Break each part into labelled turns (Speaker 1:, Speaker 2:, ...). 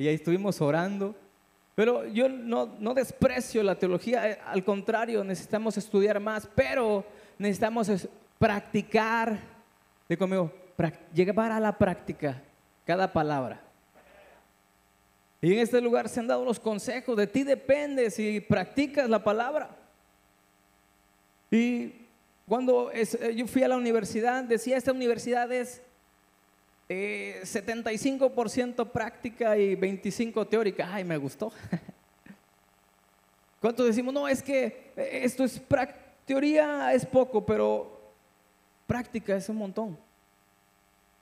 Speaker 1: y ahí estuvimos orando. Pero yo no, no desprecio la teología, eh, al contrario, necesitamos estudiar más, pero necesitamos es- practicar, de conmigo, llevar a la práctica cada palabra. Y en este lugar se han dado los consejos, de ti depende si practicas la palabra. Y cuando eh, yo fui a la universidad, decía, esta universidad es eh, 75% práctica y 25% teórica. Ay, me gustó. ¿Cuántos decimos, no, es que eh, esto es teoría es poco, pero práctica es un montón?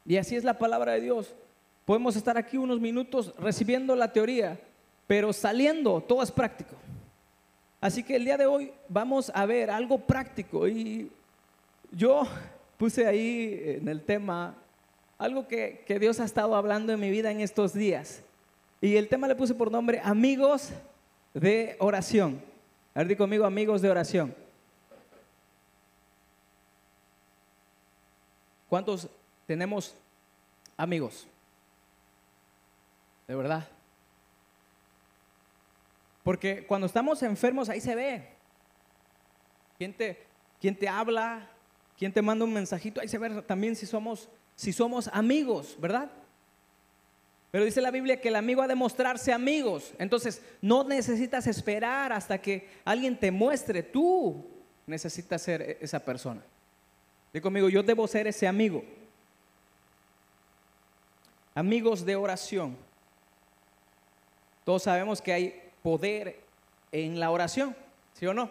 Speaker 1: Y así es la palabra de Dios. Podemos estar aquí unos minutos recibiendo la teoría, pero saliendo todo es práctico. Así que el día de hoy vamos a ver algo práctico y yo puse ahí en el tema algo que, que Dios ha estado hablando en mi vida en estos días. Y el tema le puse por nombre Amigos de Oración. A ver, di conmigo, amigos de oración. ¿Cuántos tenemos amigos? De verdad. Porque cuando estamos enfermos ahí se ve. ¿Quién te, quién te habla? ¿Quién te manda un mensajito? Ahí se ve también si somos, si somos amigos, ¿verdad? Pero dice la Biblia que el amigo ha de mostrarse amigos. Entonces, no necesitas esperar hasta que alguien te muestre. Tú necesitas ser e- esa persona. Digo conmigo, yo debo ser ese amigo. Amigos de oración. Todos sabemos que hay poder en la oración, ¿sí o no?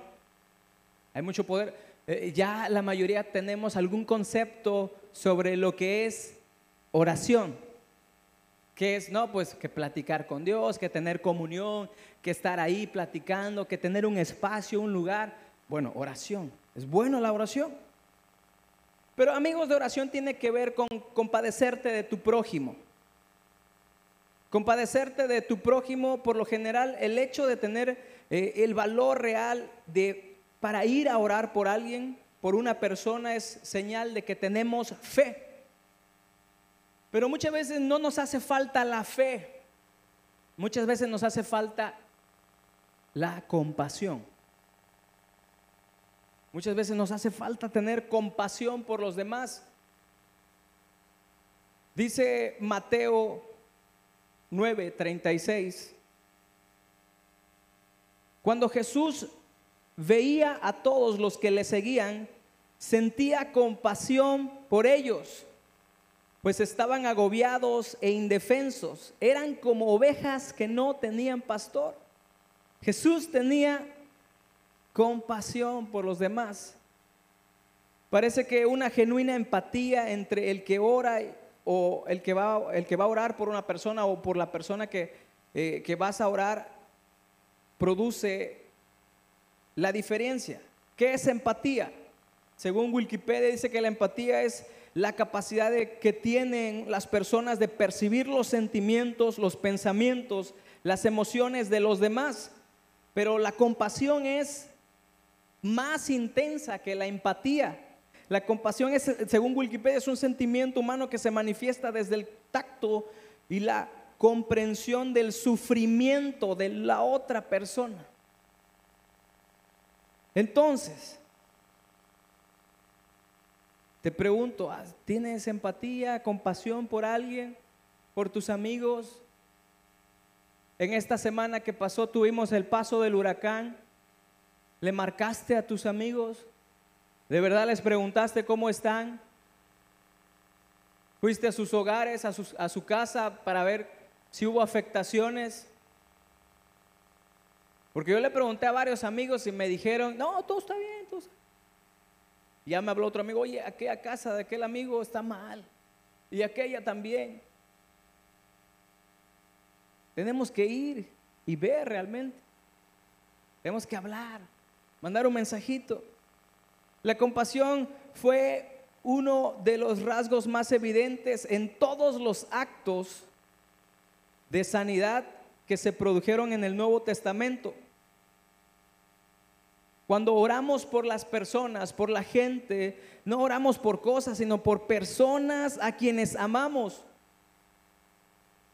Speaker 1: Hay mucho poder. Eh, ya la mayoría tenemos algún concepto sobre lo que es oración. Que es, no, pues que platicar con Dios, que tener comunión, que estar ahí platicando, que tener un espacio, un lugar. Bueno, oración. Es bueno la oración. Pero amigos de oración tiene que ver con compadecerte de tu prójimo. Compadecerte de tu prójimo, por lo general, el hecho de tener eh, el valor real de para ir a orar por alguien, por una persona, es señal de que tenemos fe. Pero muchas veces no nos hace falta la fe. Muchas veces nos hace falta la compasión. Muchas veces nos hace falta tener compasión por los demás. Dice Mateo 9:36. Cuando Jesús veía a todos los que le seguían, sentía compasión por ellos, pues estaban agobiados e indefensos, eran como ovejas que no tenían pastor. Jesús tenía compasión por los demás. Parece que una genuina empatía entre el que ora o el que va, el que va a orar por una persona o por la persona que, eh, que vas a orar produce la diferencia. ¿Qué es empatía? Según Wikipedia dice que la empatía es la capacidad que tienen las personas de percibir los sentimientos, los pensamientos, las emociones de los demás. Pero la compasión es más intensa que la empatía. La compasión es, según Wikipedia, es un sentimiento humano que se manifiesta desde el tacto y la comprensión del sufrimiento de la otra persona. Entonces, te pregunto, ¿ah, ¿tienes empatía, compasión por alguien, por tus amigos? En esta semana que pasó tuvimos el paso del huracán. ¿Le marcaste a tus amigos? ¿De verdad les preguntaste cómo están? ¿Fuiste a sus hogares, a su casa para ver si hubo afectaciones? Porque yo le pregunté a varios amigos y me dijeron, no, todo está bien. todo está-". Ya me habló otro amigo, oye, aquella casa de aquel amigo está mal. Y aquella también. Tenemos que ir y ver realmente. Tenemos que hablar, mandar un mensajito. La compasión fue uno de los rasgos más evidentes en todos los actos de sanidad que se produjeron en el Nuevo Testamento. Cuando oramos por las personas, por la gente, no oramos por cosas, sino por personas a quienes amamos.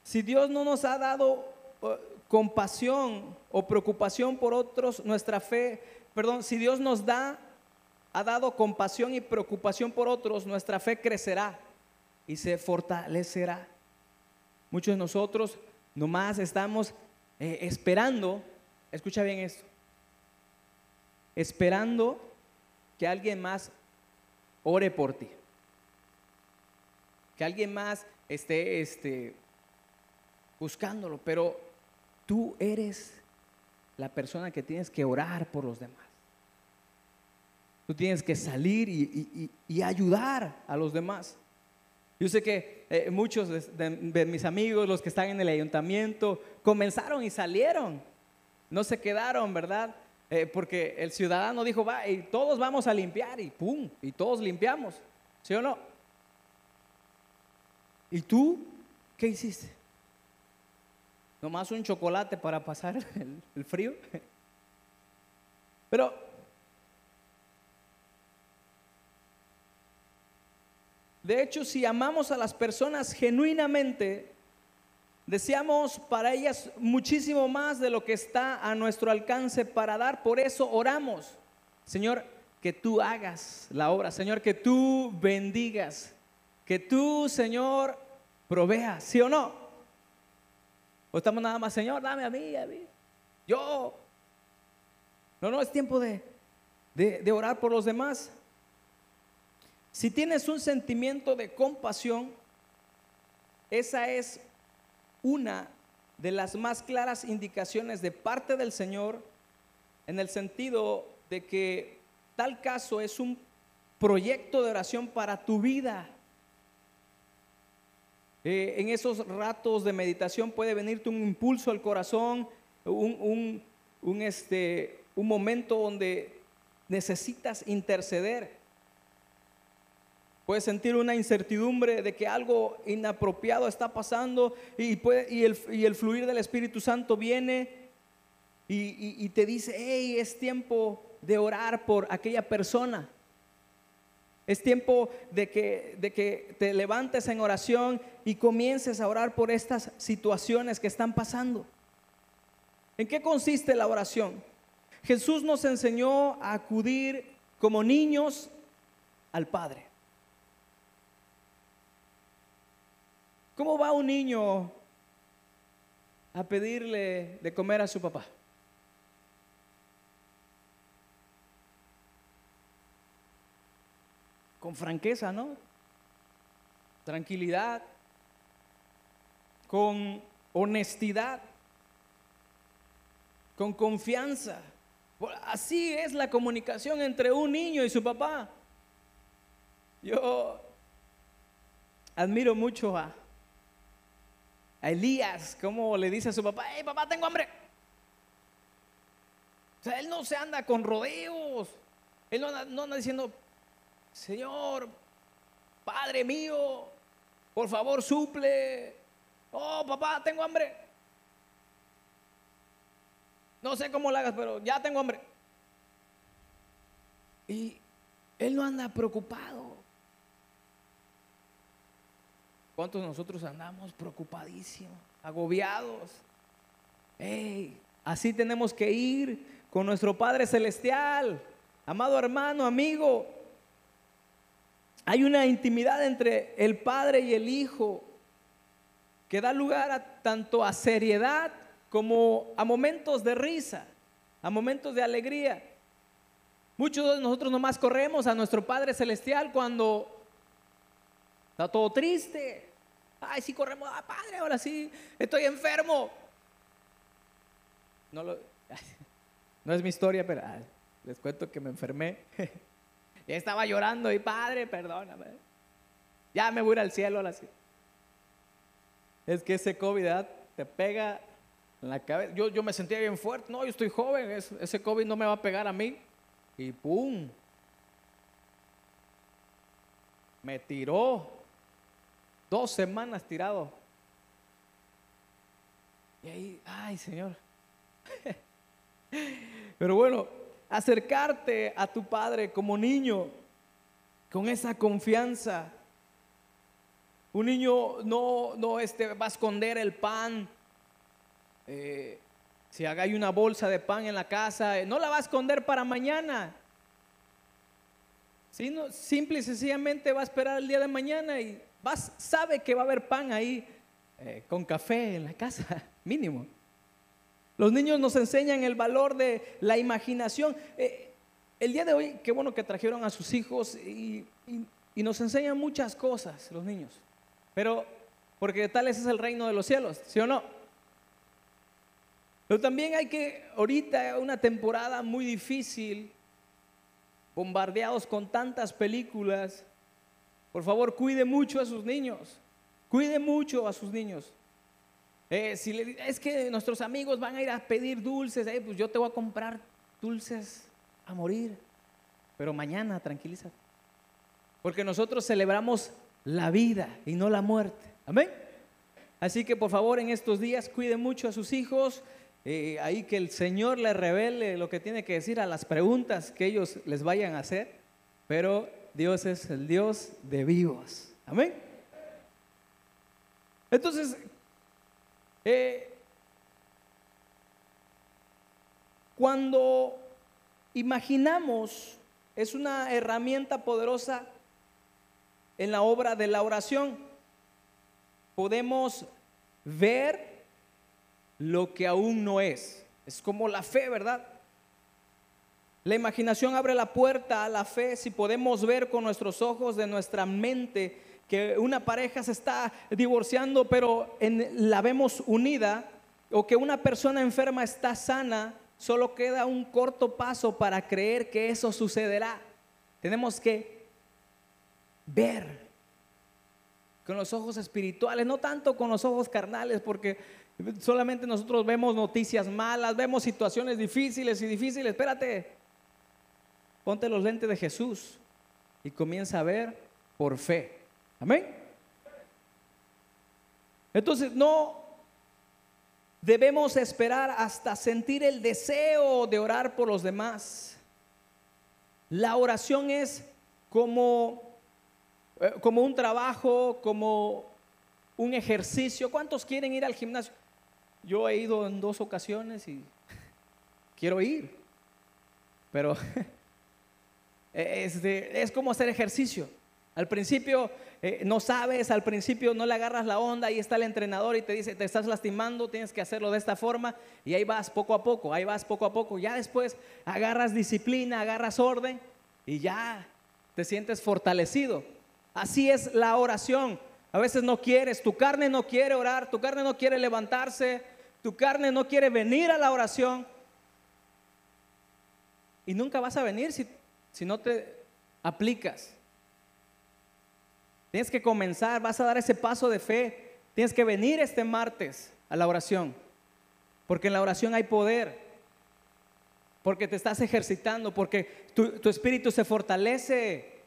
Speaker 1: Si Dios no nos ha dado eh, compasión o preocupación por otros, nuestra fe, perdón, si Dios nos da, ha dado compasión y preocupación por otros, nuestra fe crecerá y se fortalecerá. Muchos de nosotros nomás estamos eh, esperando, escucha bien esto, esperando que alguien más ore por ti. Que alguien más esté este, buscándolo, pero tú eres la persona que tienes que orar por los demás. Tú tienes que salir y, ayudar a los demás. Yo sé que eh, muchos de, mis amigos, los que están en el ayuntamiento, comenzaron y salieron. No se quedaron, ¿verdad? Eh, porque el ciudadano dijo, va, y todos vamos a limpiar, y pum, y todos limpiamos. ¿Sí o no? ¿Y tú qué hiciste? Nomás un chocolate para pasar el, frío. Pero De hecho, si amamos a las personas genuinamente, deseamos para ellas muchísimo más de lo que está a nuestro alcance para dar. Por eso oramos, Señor, que tú hagas la obra, Señor, que tú bendigas, que tú, Señor, proveas, ¿sí o no? O estamos nada más, Señor, dame a mí, a mí. Yo. No, no, es tiempo de, de orar por los demás. Si tienes un sentimiento de compasión, esa es una de las más claras indicaciones de parte del Señor en el sentido de que tal caso es un proyecto de oración para tu vida. Eh, en esos ratos de meditación puede venirte un impulso al corazón, un, un, este, un momento donde necesitas interceder. Puedes sentir una incertidumbre de que algo inapropiado está pasando y, el, fluir del Espíritu Santo viene y, te dice, hey, es tiempo de orar por aquella persona. Es tiempo de que, de que te levantes en oración y comiences a orar por estas situaciones que están pasando. ¿En qué consiste la oración? Jesús nos enseñó a acudir como niños al Padre. ¿Cómo va un niño a pedirle de comer a su papá? Con franqueza, ¿no? Tranquilidad, con honestidad, con confianza. Así es la comunicación entre un niño y su papá. Yo admiro mucho a, a Elías, como le dice a su papá, hey papá, tengo hambre. O sea, él no se anda con rodeos. Él no anda, diciendo, Señor, Padre mío, por favor suple. Oh, papá, tengo hambre. No sé cómo lo hagas, pero ya tengo hambre. Y él no anda preocupado. ¿Cuántos de nosotros andamos preocupadísimos, agobiados? así tenemos que ir con nuestro Padre Celestial. Amado hermano, amigo, hay una intimidad entre el Padre y el Hijo que da lugar a, tanto a seriedad como a momentos de risa, a momentos de alegría. Muchos de nosotros nomás corremos a nuestro Padre Celestial cuando Está todo triste. Ay, sí corremos, ah, padre, ahora sí, estoy enfermo. No, lo, no es mi historia, pero les cuento que me enfermé. y estaba llorando y padre, perdóname. Ya me voy al cielo ahora sí. Es que ese COVID te pega en la cabeza. Yo, yo me sentía bien fuerte. No, yo estoy joven. ese COVID no me va a pegar a mí. Y ¡pum! Me tiró Dos semanas tirado. Y ahí, ay Señor. Pero bueno, acercarte a tu Padre como niño, con esa confianza, Un niño no, no este, va a esconder el pan. Eh, si hay una bolsa de pan en la casa, eh, no la va a esconder para mañana. Sino, simple y sencillamente va a esperar el día de mañana y vas, sabe que va a haber pan ahí eh, con café en la casa, mínimo. Los niños nos enseñan el valor de la imaginación. el día de hoy, qué bueno que trajeron a sus hijos y, y nos enseñan muchas cosas los niños. Pero, porque tal es el reino de los cielos, ¿sí o no? Pero también hay que, ahorita, una temporada muy difícil, bombardeados con tantas películas. Por favor, cuide mucho a sus niños. Cuide mucho a sus niños. Eh, si le, es que nuestros amigos van a ir a pedir dulces, eh, pues yo te voy a comprar dulces a morir. Pero mañana, tranquilízate. Porque nosotros celebramos la vida y no la muerte. Amén. Así que por favor en estos días cuide mucho a sus hijos. Eh, ahí que el Señor le revele lo que tiene que decir a las preguntas que ellos les vayan a hacer. Pero Dios es el Dios de vivos. Amén. Entonces, eh, cuando imaginamos, es una herramienta poderosa en la obra de la oración. Podemos ver lo que aún no es. Es como la fe, ¿verdad? La imaginación abre la puerta a la fe si podemos ver con nuestros ojos de nuestra mente que una pareja se está divorciando, pero la vemos unida, o que una persona enferma está sana, solo queda un corto paso para creer que eso sucederá. Tenemos que ver con los ojos espirituales, no tanto con los ojos carnales, porque solamente nosotros vemos noticias malas, vemos situaciones difíciles y difíciles. Espérate, ponte los lentes de Jesús y comienza a ver por fe. Amén. Entonces no debemos esperar hasta sentir el deseo de orar por los demás. La oración es como eh, como un trabajo, como un ejercicio. ¿Cuántos quieren ir al gimnasio? Yo he ido en dos ocasiones y quiero ir, pero es, es como hacer ejercicio. Al principio eh, no sabes, al principio no le agarras la onda, ahí está el entrenador y te dice, te estás lastimando, tienes que hacerlo de esta forma y ahí vas poco a poco, ahí vas poco a poco. Ya después agarras disciplina, agarras orden y ya te sientes fortalecido. Así es la oración. A veces no quieres, tu carne no quiere orar, tu carne no quiere levantarse, tu carne no quiere venir a la oración. Y nunca vas a venir si, si no te aplicas. Tienes que comenzar, vas a dar ese paso de fe. Tienes que venir este martes a la oración. Porque en la oración hay poder. Porque te estás ejercitando, porque tu, tu espíritu se fortalece.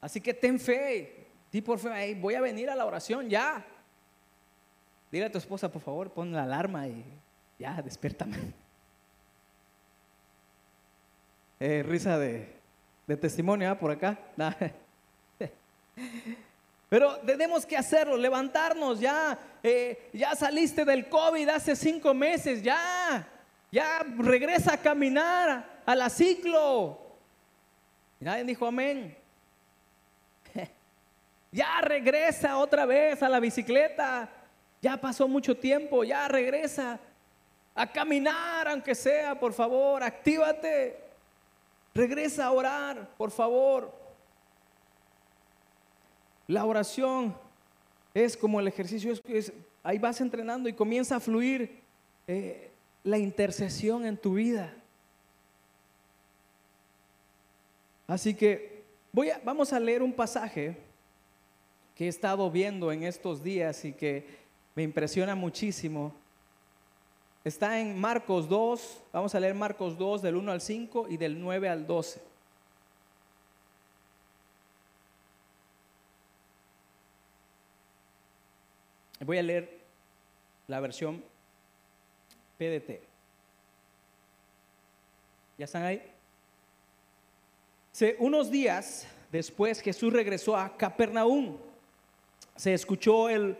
Speaker 1: Así que ten fe, di por fe, voy a venir a la oración ya. Dile a tu esposa, por favor, pon la alarma y ya, despiértame. Eh, risa de, testimonio ¿ah? por acá. Pero tenemos que hacerlo, levantarnos ya. Eh, ya saliste del COVID hace cinco meses, ya. Ya regresa a caminar a la ciclo. Y nadie dijo amén. Ya regresa otra vez a la bicicleta. Ya pasó mucho tiempo, ya regresa a caminar, aunque sea, por favor, actívate. Regresa a orar, por favor. La oración es como el ejercicio, es, ahí vas entrenando y comienza a fluir eh, la intercesión en tu vida. Así que voy a, vamos a leer un pasaje que he estado viendo en estos días y que me impresiona muchísimo. Está en Marcos 2, vamos a leer Marcos 2 del 1 al 5 y del 9 al 12. Voy a leer la versión PDT. ¿Ya están ahí? unos días después Jesús regresó a Capernaum. Se escuchó el,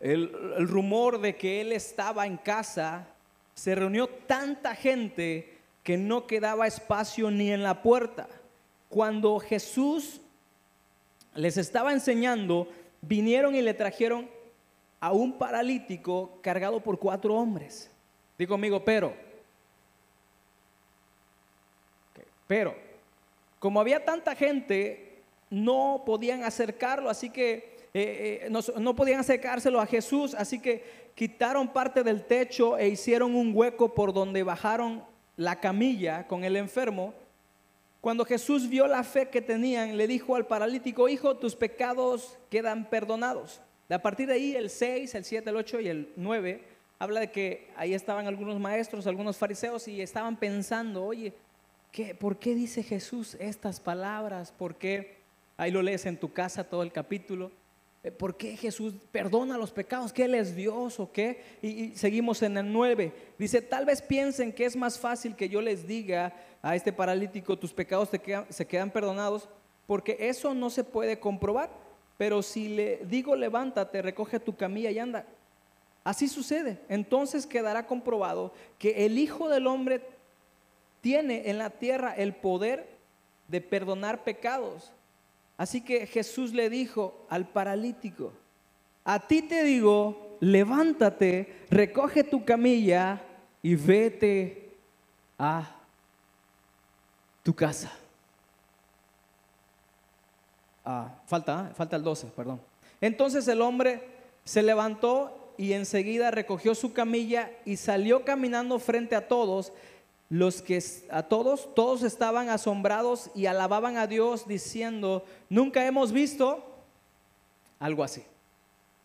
Speaker 1: el, el rumor de que él estaba en casa. Se reunió tanta gente que no quedaba espacio ni en la puerta. Cuando Jesús les estaba enseñando, vinieron y le trajeron a un paralítico cargado por cuatro hombres. Digo conmigo, pero. pero, como había tanta gente, no podían acercarlo, así que eh, eh, no, podían acercárselo a Jesús, así que quitaron parte del techo e hicieron un hueco por donde bajaron la camilla con el enfermo. Cuando Jesús vio la fe que tenían, le dijo al paralítico, hijo, tus pecados quedan perdonados. A partir de ahí, el 6, el 7, el 8 y el 9, habla de que ahí estaban algunos maestros, algunos fariseos y estaban pensando, oye, ¿qué, ¿por qué dice Jesús estas palabras? ¿Por qué? Ahí lo lees en tu casa todo el capítulo. Eh, ¿Por qué Jesús perdona los pecados? ¿Que Él es Dios o qué? Y, seguimos en el 9. Dice, tal vez piensen que es más fácil que yo les diga a este paralítico, tus pecados se quedan perdonados, porque eso no se puede comprobar. Pero si le digo, levántate, recoge tu camilla y anda. Así sucede. Entonces quedará comprobado que el Hijo del Hombre tiene en la tierra el poder de perdonar pecados. Así que Jesús le dijo al paralítico, a ti te digo, levántate, recoge tu camilla y vete a tu casa. Ah, falta, falta el 12, perdón. Entonces el hombre se levantó y enseguida recogió su camilla y salió caminando frente a todos los que a todos, todos estaban asombrados y alababan a Dios diciendo, nunca hemos visto algo así.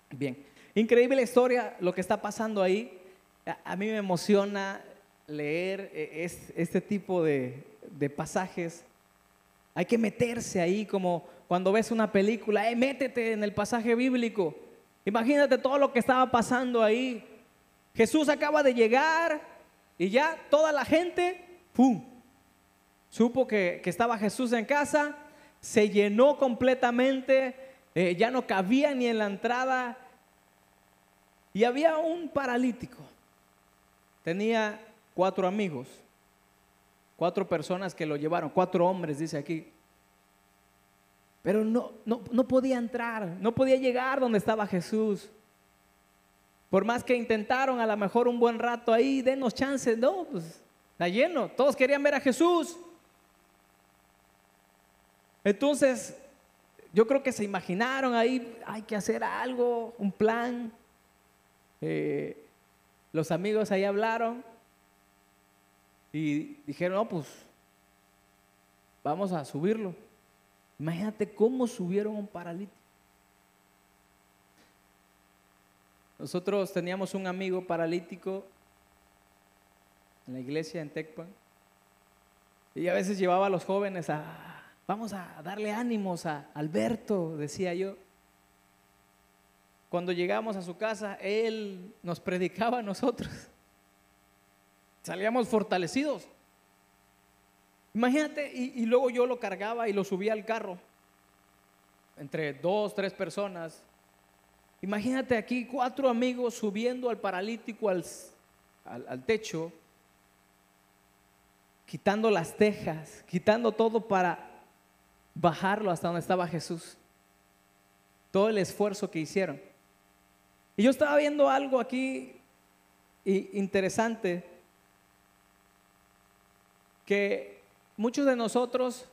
Speaker 1: Bien, increíble historia, lo que está pasando ahí. A, mí me emociona leer eh, este tipo de, de, pasajes. Hay que meterse ahí como cuando ves una película, eh, métete en el pasaje bíblico. Imagínate todo lo que estaba pasando ahí. Jesús acaba de llegar, y ya toda la gente, ¡pum! Supo que, estaba Jesús en casa, se llenó completamente, eh, ya no cabía ni en la entrada. Y había un paralítico. Tenía cuatro amigos, cuatro personas que lo llevaron, cuatro hombres, dice aquí. Pero no, no, no podía entrar, no podía llegar donde estaba Jesús. Por más que intentaron a lo mejor un buen rato ahí, denos chances, no, pues está lleno. Todos querían ver a Jesús. Entonces, yo creo que se imaginaron ahí, hay que hacer algo, un plan. Eh, los amigos ahí hablaron y dijeron, no, pues vamos a subirlo. Imagínate cómo subieron un paralítico. Nosotros teníamos un amigo paralítico en la iglesia en Tecpan y a veces llevaba a los jóvenes a, vamos a darle ánimos a Alberto, decía yo. Cuando llegamos a su casa, él nos predicaba a nosotros. Salíamos fortalecidos. Imagínate, y, y, luego yo lo cargaba y lo subía al carro, entre dos, tres personas, Imagínate aquí cuatro amigos subiendo al paralítico al, al, techo, quitando las tejas, quitando todo para bajarlo hasta donde estaba Jesús. Todo el esfuerzo que hicieron. Y yo estaba viendo algo aquí interesante, que muchos de nosotros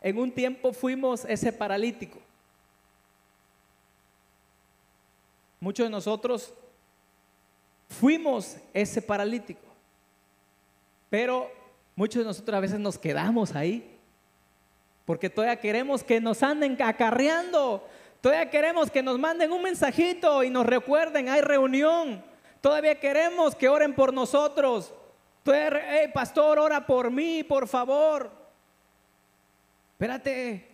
Speaker 1: en un tiempo fuimos ese paralítico. Muchos de nosotros fuimos ese paralítico, pero muchos de nosotros a veces nos quedamos ahí, porque todavía queremos que nos anden acarreando, todavía queremos que nos manden un mensajito y nos recuerden, hay reunión, todavía queremos que oren por nosotros, todavía, pastor, ora por mí, por favor. Espérate,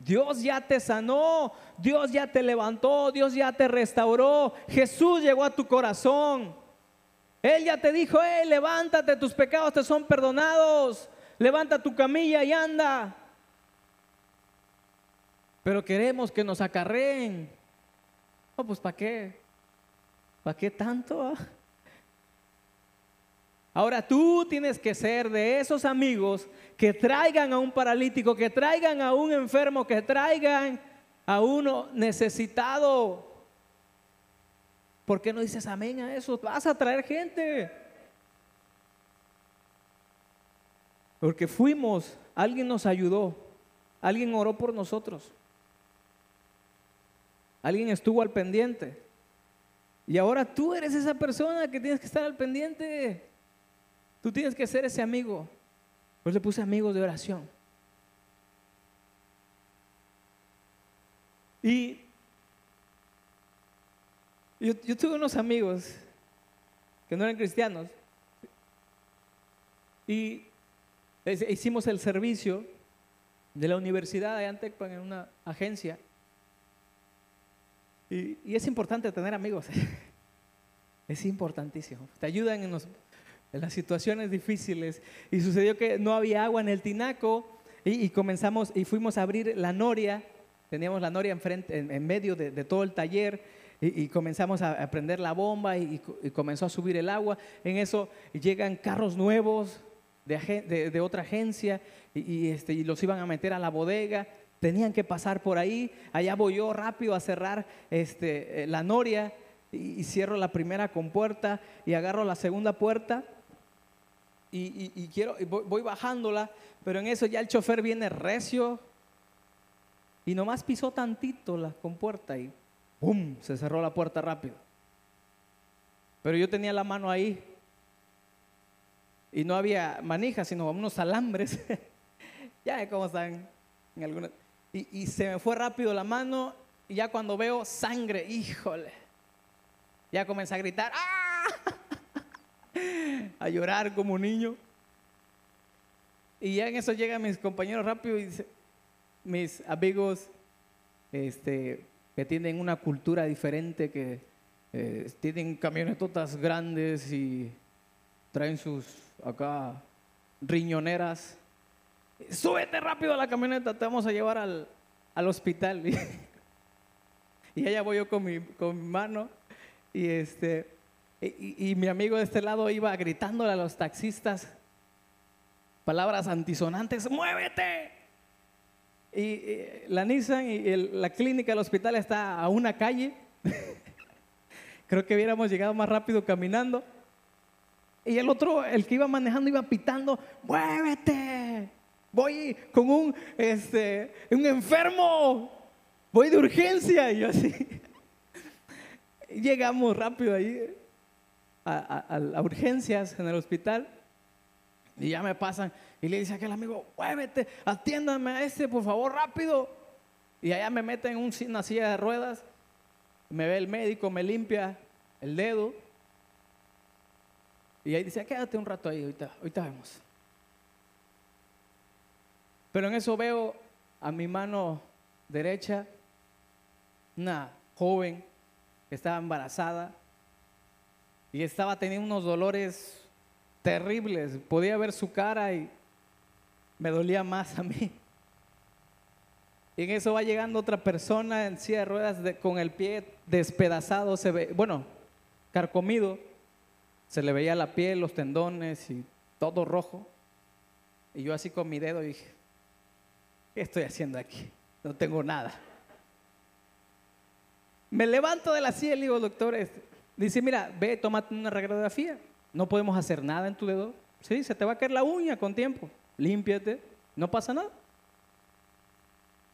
Speaker 1: Dios ya te sanó, Dios ya te levantó, Dios ya te restauró, Jesús llegó a tu corazón. Él ya te dijo, hey, levántate, tus pecados te son perdonados, levanta tu camilla y anda. pero queremos que nos acarreen. No, pues ¿para qué? ¿Para qué tanto? ah? Ahora tú tienes que ser de esos amigos que traigan a un paralítico, que traigan a un enfermo, que traigan a uno necesitado. ¿Por qué no dices amén a eso? Vas a traer gente. Porque fuimos, alguien nos ayudó, alguien oró por nosotros, alguien estuvo al pendiente. Y ahora tú eres esa persona que tienes que estar al pendiente. Tú tienes que ser ese amigo. Pues le puse amigos de oración. Y yo, tuve unos amigos que no eran cristianos. Y hicimos el servicio de la Universidad de Antecpan en una agencia. Y, y es importante tener amigos. Es importantísimo. Te ayudan en, los- en las situaciones difíciles. Y sucedió que no había agua en el tinaco y, y comenzamos y fuimos a abrir la noria. Teníamos la noria enfrente, en, en medio de, de todo el taller y, y comenzamos a, prender la bomba y, y co- y comenzó a subir el agua. En eso llegan carros nuevos de, de- de otra agencia y, este, y los iban a meter a la bodega. Tenían que pasar por ahí. Allá voy yo rápido a cerrar este, eh, la noria y cierro la primera compuerta y agarro la segunda puerta y, y- quiero, voy, bajándola, pero en eso ya el chofer viene recio y nomás pisó tantito la compuerta y ¡pum! se cerró la puerta rápido. Pero yo tenía la mano ahí y no había manijas, sino unos alambres. ya ve cómo están en algunas. Y, y se me fue rápido la mano y ya cuando veo sangre, híjole, ya comencé a gritar, ¡ah! a llorar como niño. Y ya en eso llegan mis compañeros rápido y mis amigos este, que tienen una cultura diferente, que eh, tienen camionetotas grandes y traen sus acá riñoneras. Súbete rápido a la camioneta, te vamos a llevar al, al hospital. y allá voy yo con mi, con mi mano y este y, mi amigo de este lado iba gritándole a los taxistas palabras antisonantes, muévete. Y, la Nissan y la clínica, el hospital está a una calle. Creo que hubiéramos llegado más rápido caminando. Y el otro, el que iba manejando, iba pitando, muévete. Voy con un, este, un enfermo. Voy de urgencia. Y yo así. Llegamos rápido ahí a, a- urgencias en el hospital. Y ya me pasan. Y le dice a aquel amigo, muévete, atiéndame a este, por favor, rápido. Y allá me meten en un- una silla de ruedas. Me ve el médico, me limpia el dedo. Y ahí dice, quédate un rato ahí, ahorita, ahorita vemos. Pero en eso veo a mi mano derecha una joven que estaba embarazada y estaba teniendo unos dolores terribles. Podía ver su cara y me dolía más a mí. Y en eso va llegando otra persona en silla de ruedas con el pie despedazado, se ve, bueno, carcomido. Se le veía la piel, los tendones y todo rojo. Y yo así con mi dedo dije, ¿qué estoy haciendo aquí? No tengo nada. Me levanto de la silla y le digo, doctor, este", dice, mira, ve, tómate una radiografía. No podemos hacer nada en tu dedo. Sí, se te va a caer la uña con tiempo. Límpiate, no pasa nada.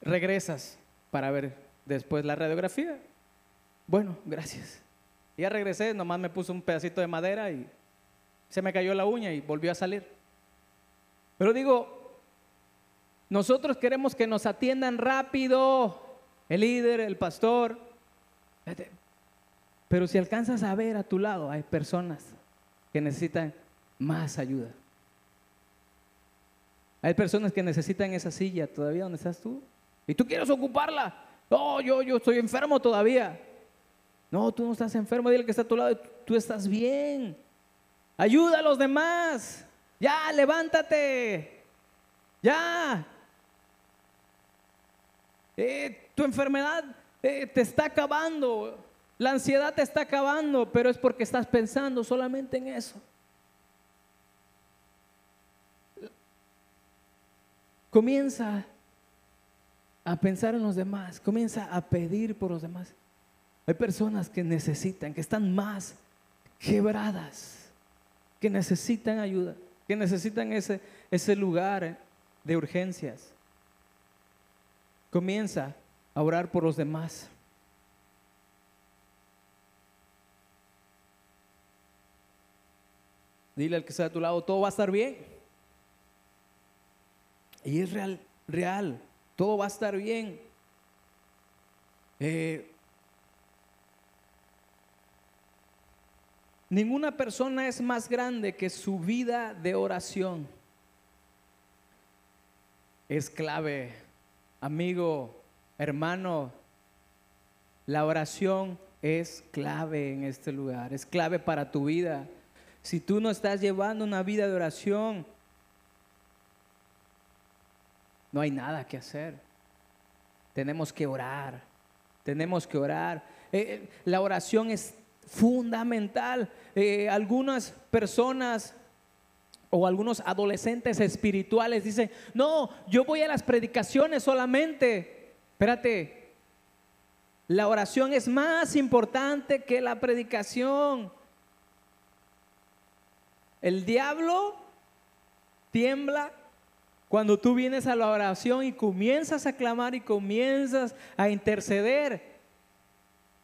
Speaker 1: Regresas para ver después la radiografía. Bueno, gracias. Ya regresé, nomás me puso un pedacito de madera y se me cayó la uña y volvió a salir. Pero digo, nosotros queremos que nos atiendan rápido, el líder, el pastor. Pero si alcanzas a ver a tu lado, hay personas que necesitan más ayuda. Hay personas que necesitan esa silla todavía donde estás tú. Y tú quieres ocuparla. No, yo, yo estoy enfermo todavía. No, tú no estás enfermo, dile que está a tu lado, tú estás bien. Ayuda a los demás. Ya, levántate. Ya. Eh, tu enfermedad eh, te está acabando, la ansiedad te está acabando, pero es porque estás pensando solamente en eso. Comienza a pensar en los demás, comienza a pedir por los demás. Hay personas que necesitan, que están más quebradas, que necesitan ayuda, que necesitan ese, ese lugar de urgencias. Comienza a orar por los demás. Dile al que está a tu lado, todo va a estar bien. Y es real, real todo va a estar bien. Eh, ninguna persona es más grande que su vida de oración. Es clave, amigo, hermano, la oración es clave en este lugar, es clave para tu vida. Si tú no estás llevando una vida de oración, no hay nada que hacer. Tenemos que orar, tenemos que orar. Eh, eh, la oración es fundamental. Eh, algunas personas o algunos adolescentes espirituales dicen, no, yo voy a las predicaciones solamente. Espérate, la oración es más importante que la predicación. El diablo tiembla cuando tú vienes a la oración y comienzas a clamar y comienzas a interceder.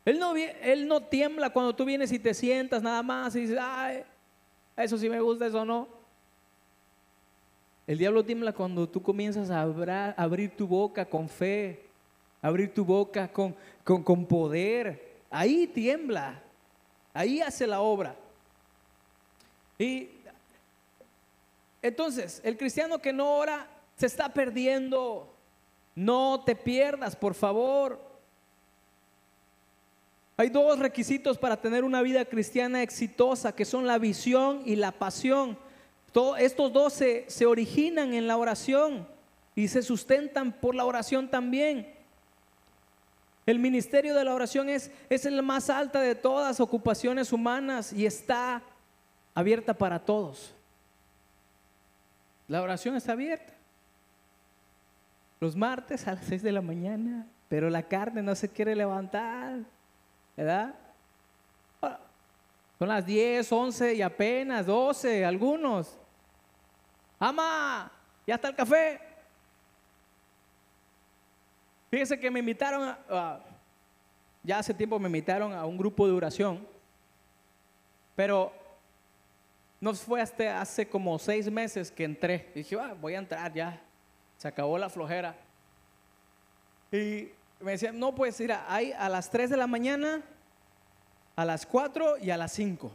Speaker 1: Él no, él no tiembla cuando tú vienes y te sientas nada más y dices, ay, eso sí me gusta, eso no. El diablo tiembla cuando tú comienzas a abrir tu boca con fe, abrir tu boca con, con, con poder. Ahí tiembla, ahí hace la obra. Y entonces, el cristiano que no ora se está perdiendo. No te pierdas, por favor. Hay dos requisitos para tener una vida cristiana exitosa, que son la visión y la pasión. estos dos se, se originan en la oración y se sustentan por la oración también. El ministerio de la oración es, es más alta de todas ocupaciones humanas y está abierta para todos. La oración está abierta. Los martes a las 6 de la mañana, pero la carne no se quiere levantar, ¿verdad? Son las 10, 11 y apenas 12, algunos. Ama, ya está el café. Fíjense que me invitaron, ya hace tiempo me invitaron a un grupo de oración, pero no fue hasta hace como seis meses que entré. dije, ah, voy a entrar ya. Se acabó la flojera. Y me decían, no, pues mira, hay a las 3 de la mañana, a las 4 y a las 5.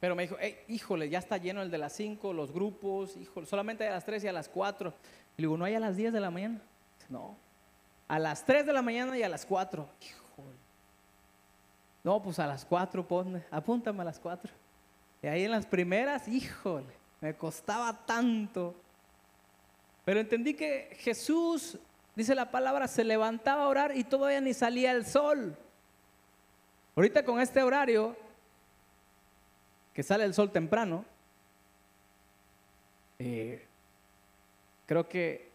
Speaker 1: Pero me dijo, híjole, ya está lleno el de las 5, los grupos, híjole, solamente hay a las 3 y a las 4. Y le digo, ¿no hay a las 10 de la mañana? No, a las 3 de la mañana y a las 4. Híjole. No, pues a las 4, ponme, apúntame a las 4. Y ahí en las primeras, híjole, me costaba tanto. Pero entendí que Jesús, dice la palabra, se levantaba a orar y todavía ni salía el sol. Ahorita con este horario, que sale el sol temprano, eh, creo que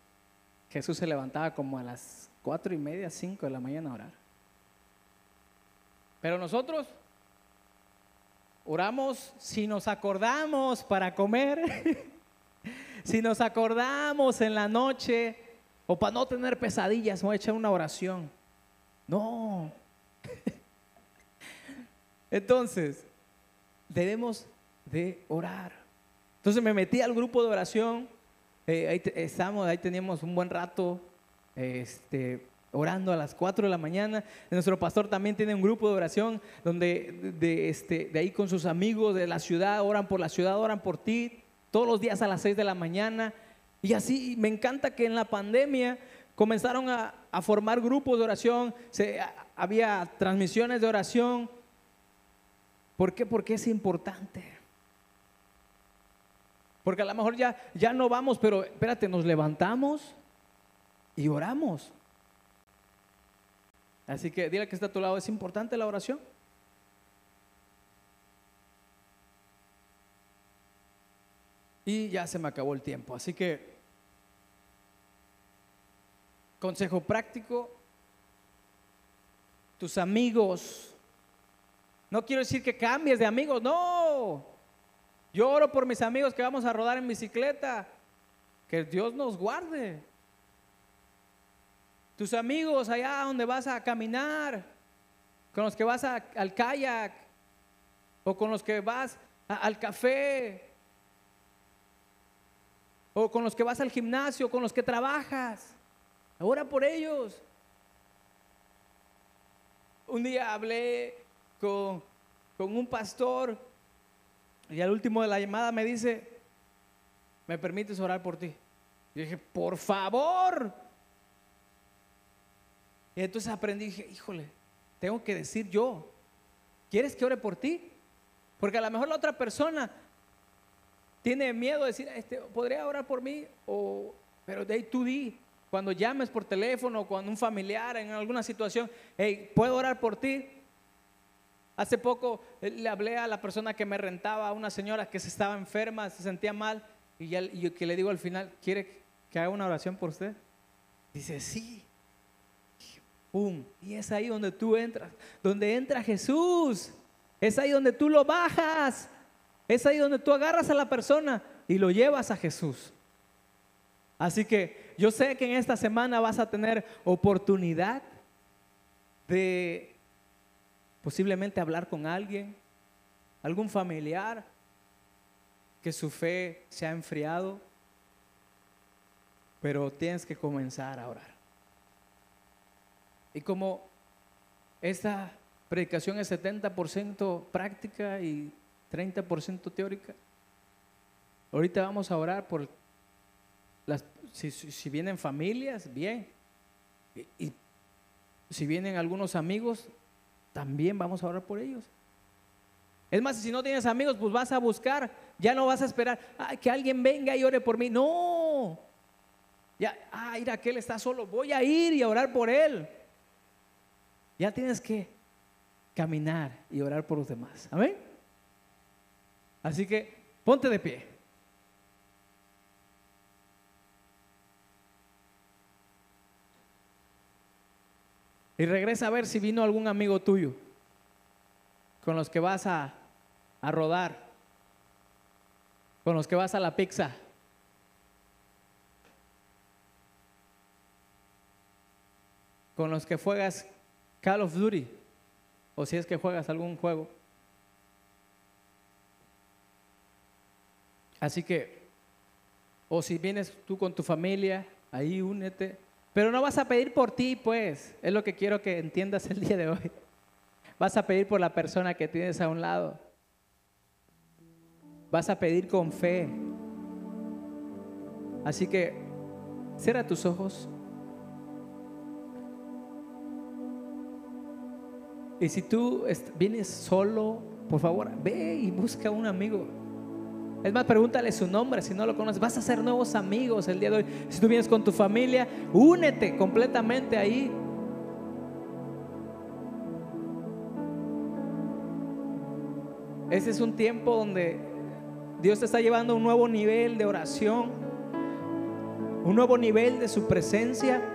Speaker 1: Jesús se levantaba como a las cuatro y media, cinco de la mañana a orar. Pero nosotros Oramos si nos acordamos para comer, si nos acordamos en la noche o para no tener pesadillas, a echar una oración. No. Entonces, debemos de orar. Entonces me metí al grupo de oración, eh, ahí estamos, ahí teníamos un buen rato, este, orando a las 4 de la mañana. Nuestro pastor también tiene un grupo de oración donde de, este, de ahí con sus amigos de la ciudad, oran por la ciudad, oran por ti, todos los días a las 6 de la mañana. Y así me encanta que en la pandemia comenzaron a, formar grupos de oración, se, había transmisiones de oración. ¿Por qué? Porque es importante. Porque a lo mejor ya, ya no vamos, pero espérate, nos levantamos y oramos. Así que dile que está a tu lado, ¿es importante la oración? Y ya se me acabó el tiempo. Así que, consejo práctico, tus amigos, no quiero decir que cambies de amigos, no. Yo oro por mis amigos que vamos a rodar en bicicleta, que Dios nos guarde. Tus amigos allá donde vas a caminar, con los que vas al kayak, o con los que vas al café, o con los que vas al gimnasio, con los que trabajas. Ora por ellos. Un día hablé con, con un pastor y al último de la llamada me dice, ¿me permites orar por ti? Y dije, por favor. Y entonces aprendí, dije, híjole, tengo que decir yo, ¿quieres que ore por ti? Porque a lo mejor la otra persona tiene miedo de decir, este, ¿podría orar por mí? O, pero de ahí tú di, cuando llames por teléfono, cuando un familiar en alguna situación, hey, ¿puedo orar por ti? Hace poco eh, le hablé a la persona que me rentaba, a una señora que se estaba enferma, se sentía mal, y, ya, y que le digo al final, ¿quiere que haga una oración por usted? Dice, sí. ¡Pum! Y es ahí donde tú entras, donde entra Jesús. Es ahí donde tú lo bajas. Es ahí donde tú agarras a la persona y lo llevas a Jesús. Así que yo sé que en esta semana vas a tener oportunidad de posiblemente hablar con alguien, algún familiar que su fe se ha enfriado, pero tienes que comenzar a orar. Y como esta predicación es 70% práctica y 30% teórica. Ahorita vamos a orar por las, si, vienen familias, bien. Y, si vienen algunos amigos, también vamos a orar por ellos. Es más, si no tienes amigos, pues vas a buscar, ya no vas a esperar que alguien venga y ore por mí. No, ya, ah, mira, aquel está solo, voy a ir y a orar por él. Ya tienes que caminar y orar por los demás. Amén. Así que ponte de pie. Y regresa a ver si vino algún amigo tuyo con los que vas a, a rodar, con los que vas a la pizza. Con los que juegas Call of Duty, o si es que juegas algún juego. Así que, o si vienes tú con tu familia, ahí únete. Pero no vas a pedir por ti, pues. Es lo que quiero que entiendas el día de hoy. Vas a pedir por la persona que tienes a un lado. Vas a pedir con fe. Así que, cierra tus ojos. Y si tú vienes solo, por favor, ve y busca un amigo. Es más, pregúntale su nombre si no lo conoces. Vas a hacer nuevos amigos el día de hoy. Si tú vienes con tu familia, únete completamente ahí. Ese es un tiempo donde Dios te está llevando a un nuevo nivel de oración, un nuevo nivel de su presencia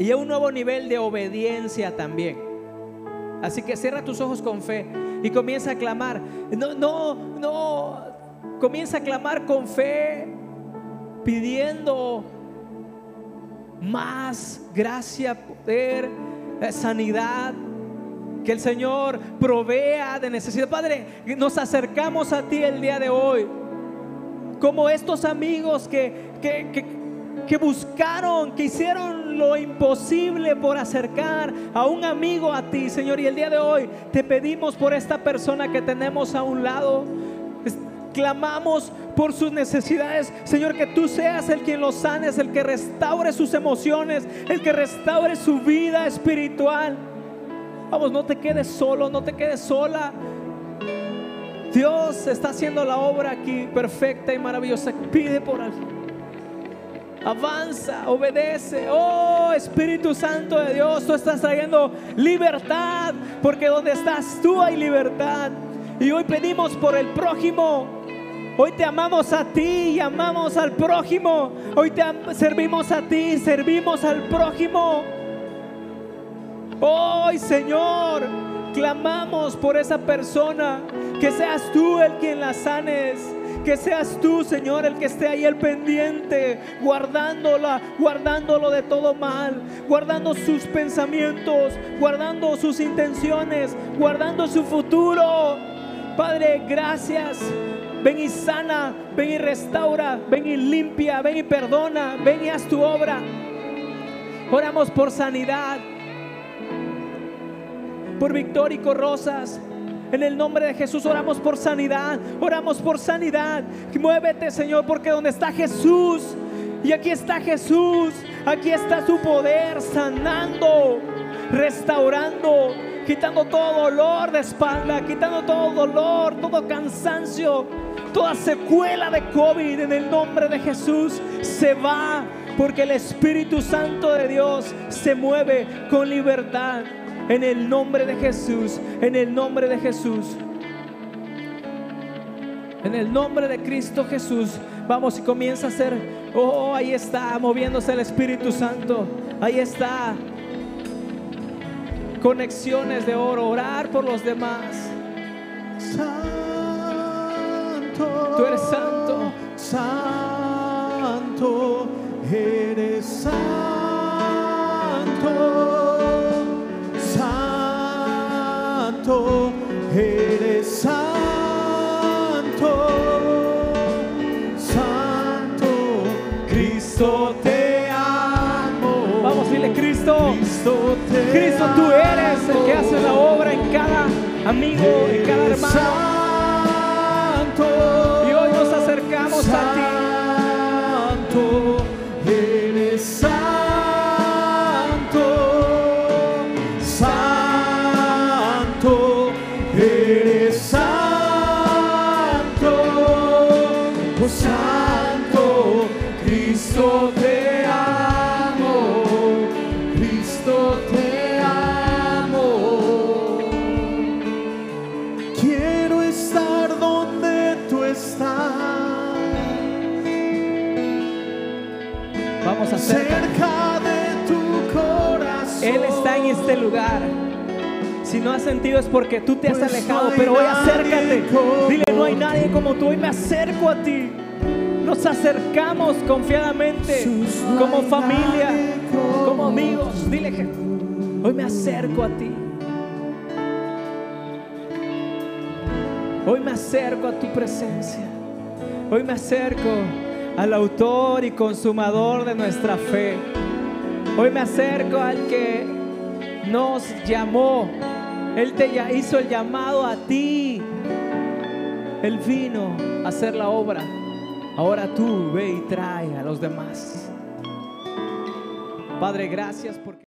Speaker 1: y a un nuevo nivel de obediencia también. Así que cierra tus ojos con fe y comienza a clamar. No, no, no. Comienza a clamar con fe, pidiendo más gracia, poder, eh, sanidad. Que el Señor provea de necesidad. Padre, nos acercamos a ti el día de hoy. Como estos amigos que, que, que que buscaron, que hicieron lo imposible por acercar a un amigo a ti, Señor. Y el día de hoy te pedimos por esta persona que tenemos a un lado. Clamamos por sus necesidades. Señor, que tú seas el quien los sanes, el que restaure sus emociones, el que restaure su vida espiritual. Vamos, no te quedes solo, no te quedes sola. Dios está haciendo la obra aquí perfecta y maravillosa. Pide por algo. Avanza, obedece. Oh Espíritu Santo de Dios, tú estás trayendo libertad, porque donde estás tú hay libertad. Y hoy pedimos por el prójimo. Hoy te amamos a ti y amamos al prójimo. Hoy te servimos a ti, servimos al prójimo. Hoy, Señor, clamamos por esa persona. Que seas tú el quien la sanes. Que seas tú, Señor, el que esté ahí el pendiente, guardándola, guardándolo de todo mal, guardando sus pensamientos, guardando sus intenciones, guardando su futuro. Padre, gracias. Ven y sana, ven y restaura, ven y limpia, ven y perdona, ven y haz tu obra. Oramos por sanidad, por Victórico Rosas. En el nombre de Jesús oramos por sanidad, oramos por sanidad. Muévete, Señor, porque donde está Jesús, y aquí está Jesús, aquí está su poder sanando, restaurando, quitando todo dolor de espalda, quitando todo dolor, todo cansancio, toda secuela de COVID en el nombre de Jesús se va porque el Espíritu Santo de Dios se mueve con libertad. En el nombre de Jesús, en el nombre de Jesús. En el nombre de Cristo Jesús, vamos y comienza a hacer, oh, ahí está, moviéndose el Espíritu Santo. Ahí está. Conexiones de oro, orar por los demás.
Speaker 2: Santo,
Speaker 1: Tú eres santo.
Speaker 2: santo, eres
Speaker 1: tú eres el que hace la obra en cada amigo, en cada hermano.
Speaker 2: Santo,
Speaker 1: Y hoy nos acercamos a ti.
Speaker 2: Santo, eres santo, santo, eres
Speaker 1: este lugar. Si no has sentido es porque tú te has alejado, pero hoy acércate. Dile, no hay nadie como tú. Hoy me acerco a ti. Nos acercamos confiadamente como familia, como amigos. Dile que hoy me acerco a ti. Hoy me acerco a tu presencia. Hoy me acerco al autor y consumador de nuestra fe. Hoy me acerco al que nos llamó. Él te hizo el llamado a ti. Él vino a hacer la obra. Ahora tú ve y trae a los demás. Padre, gracias porque...